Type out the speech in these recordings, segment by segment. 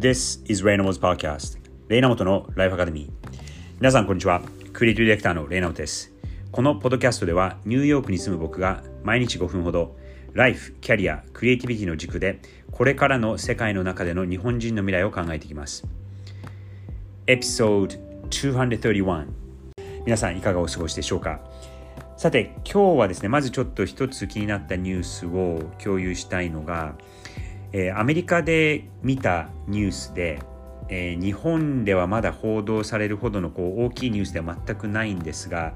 This is Reynolds Podcast. レイナモトのライフアカデミー皆さんこんにちは。クリエイティブディレクターのレイナモトです。このポッドキャストではニューヨークに住む僕が毎日5分ほどライフ、キャリア、クリエイティビティの軸でこれからの世界の中での日本人の未来を考えていきます。エピソード231皆さんいかがお過ごしでしょうか？さて今日はですねまずちょっと一つ気になったニュースを共有したいのが、えー、アメリカで見たニュースで、えー、日本ではまだ報道されるほどのこう大きいニュースでは全くないんですが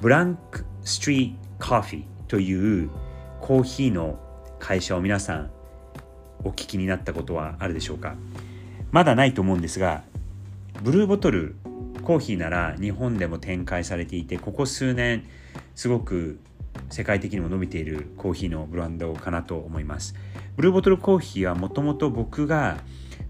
ブランク・ストリート・コーヒーというコーヒーの会社を皆さんお聞きになったことはあるでしょうか？まだないと思うんですがブルーボトルコーヒーなら日本でも展開されていてここ数年すごく世界的にも伸びているコーヒーのブランドかなと思います。ブルーボトルコーヒーはもともと僕が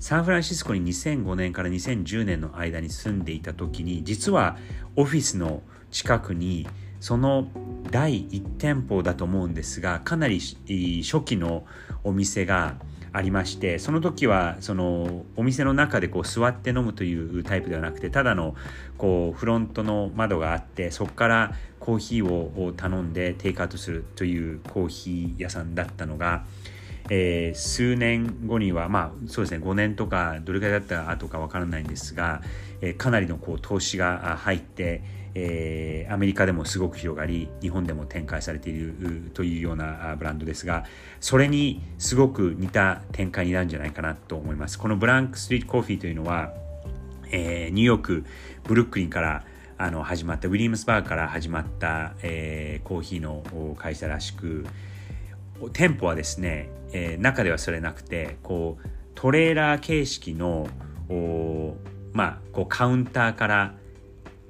サンフランシスコに2005年から2010年の間に住んでいた時に実はオフィスの近くにその第1店舗だと思うんですがかなり初期のお店がありましてその時はそのお店の中でこう座って飲むというタイプではなくてただのこうフロントの窓があってそこからコーヒーを頼んでテイクアウトするというコーヒー屋さんだったのが、えー、数年後にはまあそうですね5年とかどれくらいだった後かわからないんですが、えー、かなりのこう投資が入ってえー、アメリカでもすごく広がり日本でも展開されているというようなブランドですがそれにすごく似た展開になるんじゃないかなと思います。このブランクストリートコーヒーというのは、えー、ニューヨークブルックリンからあの始まったウィリアムスバーから始まった、えー、コーヒーの会社らしく店舗はですね、えー、中ではそれなくてこうトレーラー形式のまあこうカウンターから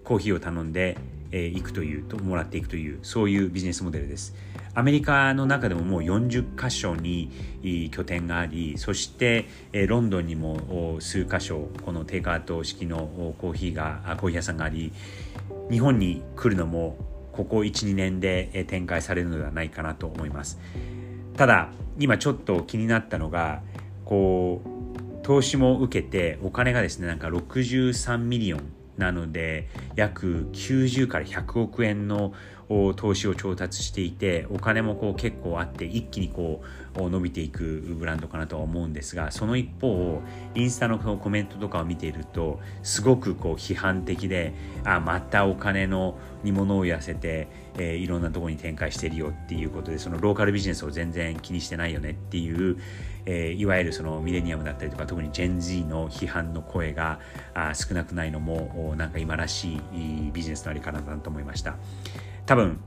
コーヒーを頼んで、えー、行くというともらっていくというそういうビジネスモデルです。アメリカの中でももう40箇所に拠点がありそして、ロンドンにも数箇所このテイクアウト式のコーヒーがコーヒー屋さんがあり日本に来るのもここ12年で展開されるのではないかなと思います。ただ今ちょっと気になったのがこう投資も受けてお金がですねなんか63 million なので約90から100億円の投資を調達していてお金もこう結構あって一気にこう伸びていくブランドかなとは思うんですがその一方インスタのコメントとかを見ているとすごくこう批判的であまたお金のに物を言わせて、えー、いろんなところに展開してるよっていうことでそのローカルビジネスを全然気にしてないよねっていう、えー、いわゆるそのミレニアムだったりとか特にジェン Z の批判の声があ少なくないのもなんか今らしいビジネスのあり方だなと思いました。多分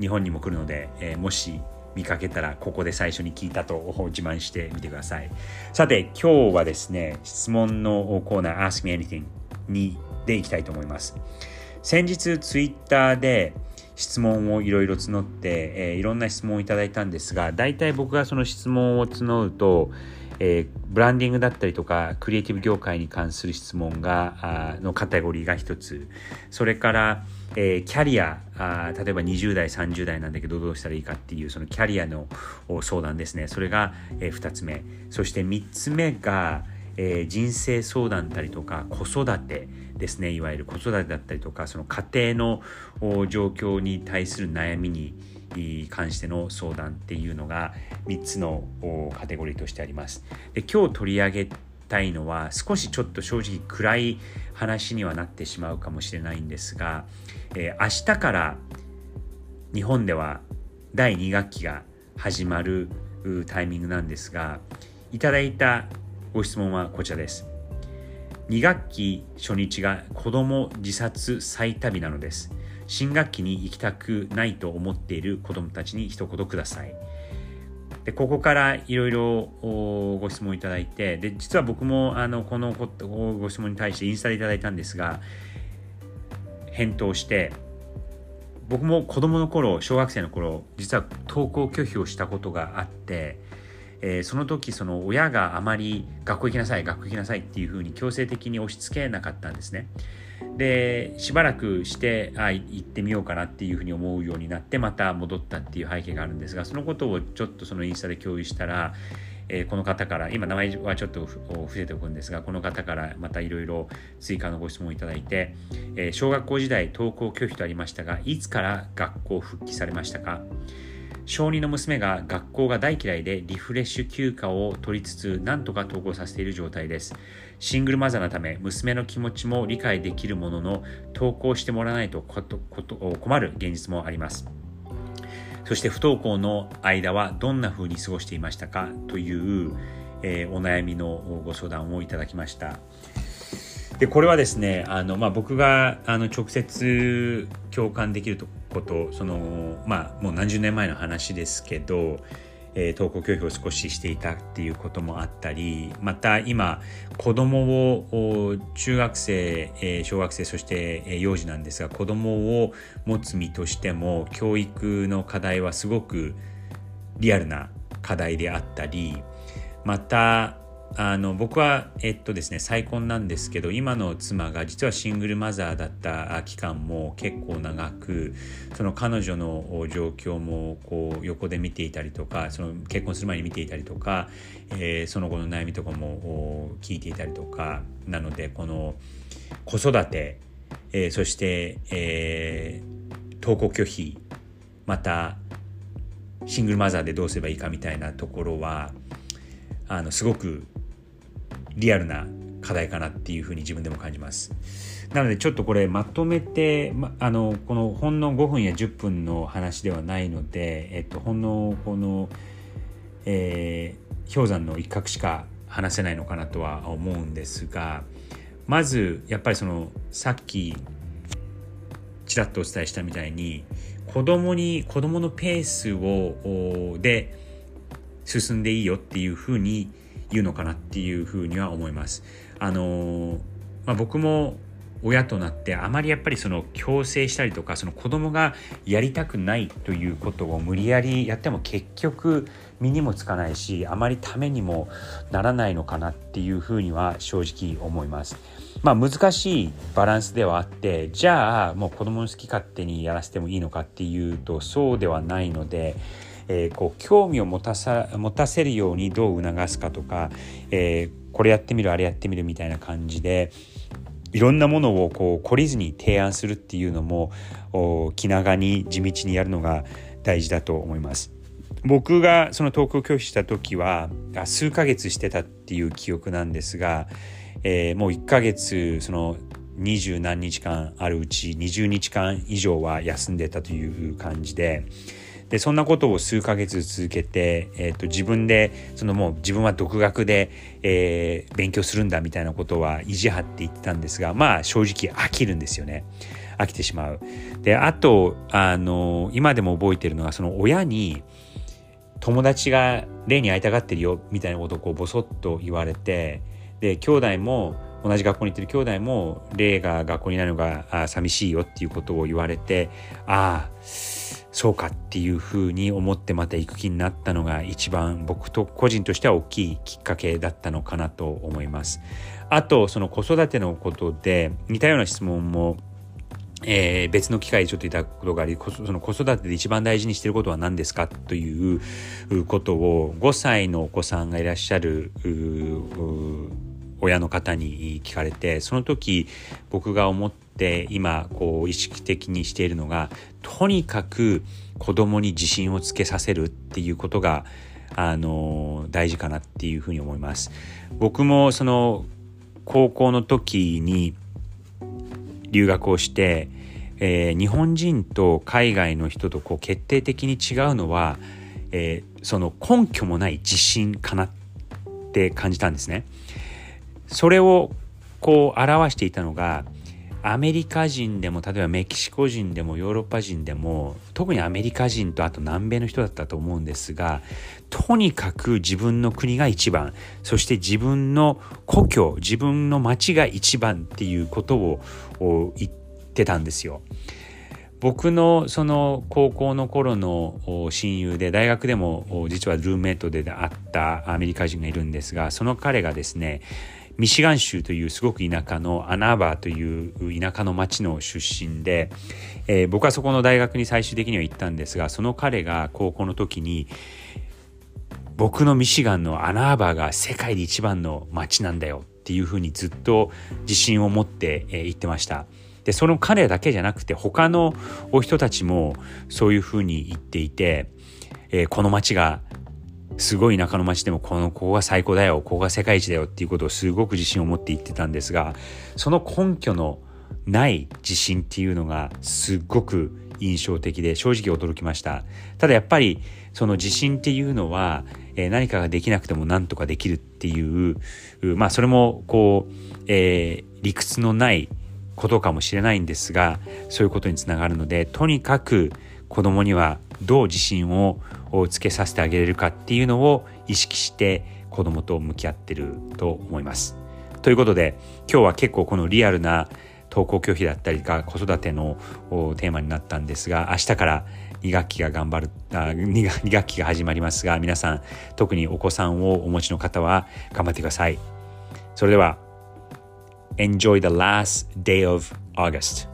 日本にも来るので、えー、もし見かけたらここで最初に聞いたと自慢してみてください。さて今日はですね質問のコーナー Ask Me Anything にでいきたいと思います。先日ツイッターで質問をいろいろ募って、えー、いろんな質問をいただいたんですが大体僕がその質問を募ると、えー、ブランディングだったりとかクリエイティブ業界に関する質問がのカテゴリーが一つ。それから、えー、キャリアあ例えば20代30代なんだけどどうしたらいいかっていうそのキャリアの相談ですね。それが、えー、2つ目。そして3つ目が、えー、人生相談だったりとか子育てですねいわゆる子育てだったりとかその家庭の状況に対する悩みに関しての相談っていうのが3つのカテゴリーとしてあります。で今日取り上げたいのは少しちょっと正直暗い話にはなってしまうかもしれないんですが、えー、明日から日本では第2学期が始まるタイミングなんですがいただいたご質問はこちらです。2学期初日が子供自殺再旅なのです。新学期に行きたくないと思っている子供たちに一言ください。でここからいろいろご質問いただいてで実は僕もあのこのご質問に対してインスタでいただいたんですが返答して僕も子供の頃小学生の頃実は登校拒否をしたことがあってえー、その時その親があまり学校行きなさい学校行きなさいっていうふうに強制的に押し付けなかったんですね。でしばらくしてあ行ってみようかなっていうふうに思うようになってまた戻ったっていう背景があるんですがそのことをちょっとそのインスタで共有したら、えー、この方から今名前はちょっと伏せておくんですがこの方からまたいろいろ追加のご質問をいただいて、えー、小学校時代登校拒否とありましたがいつから学校復帰されましたか？小児の娘が学校が大嫌いでリフレッシュ休暇を取りつつ何とか登校させている状態です。シングルマザーのため娘の気持ちも理解できるものの登校してもらわないと困る現実もあります。そして不登校の間はどんな風に過ごしていましたかという、えー、お悩みのご相談をいただきました。でこれはですねあの、まあ、僕があの直接共感できるとことそのまあもう何十年前の話ですけど、えー、登校拒否を少ししていたっていうこともあったりまた今子供を中学生、えー、小学生そして、えー、幼児なんですが子供を持つ身としても教育の課題はすごくリアルな課題であったりまたあの僕はえっとですね再婚なんですけど今の妻が実はシングルマザーだった期間も結構長くその彼女の状況もこう横で見ていたりとかその結婚する前に見ていたりとか、えー、その後の悩みとかも聞いていたりとかなのでこの子育て、えー、そして、えー、登校拒否またシングルマザーでどうすればいいかみたいなところはあのすごくリアルな課題かなっていうふうに自分でも感じます。なのでちょっとこれまとめて、ま、あのこのほんの5分や10分の話ではないので、えっと、ほんのこの、えー、氷山の一角しか話せないのかなとは思うんですがまずやっぱりそのさっきちらっとお伝えしたみたいに子供に子供のペースをで進んでいいよっていうふうに言うのかなっていうふうには思います。あのまあ、僕も親となってあまりやっぱりその強制したりとかその子供がやりたくないということを無理やりやっても結局身にもつかないしあまりためにもならないのかなっていうふうには正直思います。まあ難しいバランスではあってじゃあもう子供の好き勝手にやらせてもいいのかっていうとそうではないのでえー、こう興味を持たさ持たせるようにどう促すかとか、えー、これやってみるあれやってみるみたいな感じでいろんなものをこう懲りずに提案するっていうのも気長に地道にやるのが大事だと思います。僕がその投稿拒否した時は数ヶ月してたっていう記憶なんですが、えー、もう1ヶ月その二十何日間あるうち20日間以上は休んでたという感じで、でそんなことを数ヶ月続けて、えーと、自分でそのもう自分は独学で、えー、勉強するんだみたいなことは意地張って言ってたんですがまあ正直飽きるんですよね飽きてしまう。であとあの今でも覚えてるのがその親に友達が例に会いたがってるよみたいなことをこうボソッと言われてで兄弟も同じ学校に行ってる兄弟も霊が学校になるのが寂しいよっていうことを言われてああそうかっていうふうに思ってまた行く気になったのが一番僕と個人としては大きいきっかけだったのかなと思います。あとその子育てのことで似たような質問もえー、別の機会でちょっといただくことがありその子育てで一番大事にしてることは何ですかということを5歳のお子さんがいらっしゃる親の方に聞かれてその時僕が思って今こう意識的にしているのがとにかく子供に自信をつけさせるっていうことがあの大事かなっていうふうに思います。僕もその高校の時に留学をして、えー、日本人と海外の人とこう決定的に違うのは、えー、その根拠もない自信かなって感じたんですね。それをこう表していたのがアメリカ人でも例えばメキシコ人でもヨーロッパ人でも特にアメリカ人とあと南米の人だったと思うんですがとにかく自分の国が一番そして自分の故郷自分の町が一番っていうことを言ってたんですよ。僕のその高校の頃の親友で大学でも実はルーメイトであったアメリカ人がいるんですがその彼がですねミシガン州というすごく田舎のアナーバーという田舎の町の出身で、えー、僕はそこの大学に最終的には行ったんですがその彼が高校の時に僕のミシガンのアナーバーが世界で一番の町なんだよっていうふうにずっと自信を持って言ってました。でその彼だけじゃなくて他のお人たちもそういうふうに言っていて、えー、この町がすごい田舎の町でもこのここが最高だよここが世界一だよっていうことをすごく自信を持って言ってたんですがその根拠のない自信っていうのがすっごく印象的で正直驚きました。ただやっぱりその自信っていうのは、えー、何かができなくても何とかできるっていうまあそれもこう、えー、理屈のないことかもしれないんですがそういうことにつながるのでとにかく子供にはどう自信ををつけさせてあげれるかっていうのを意識して子供と向き合ってると思います。ということで今日は結構このリアルな登校拒否だったりか子育てのテーマになったんですが明日から2学期が頑張るあ 2, 学期が始まりますが皆さん特にお子さんをお持ちの方は頑張ってください。それでは Enjoy the last day of August.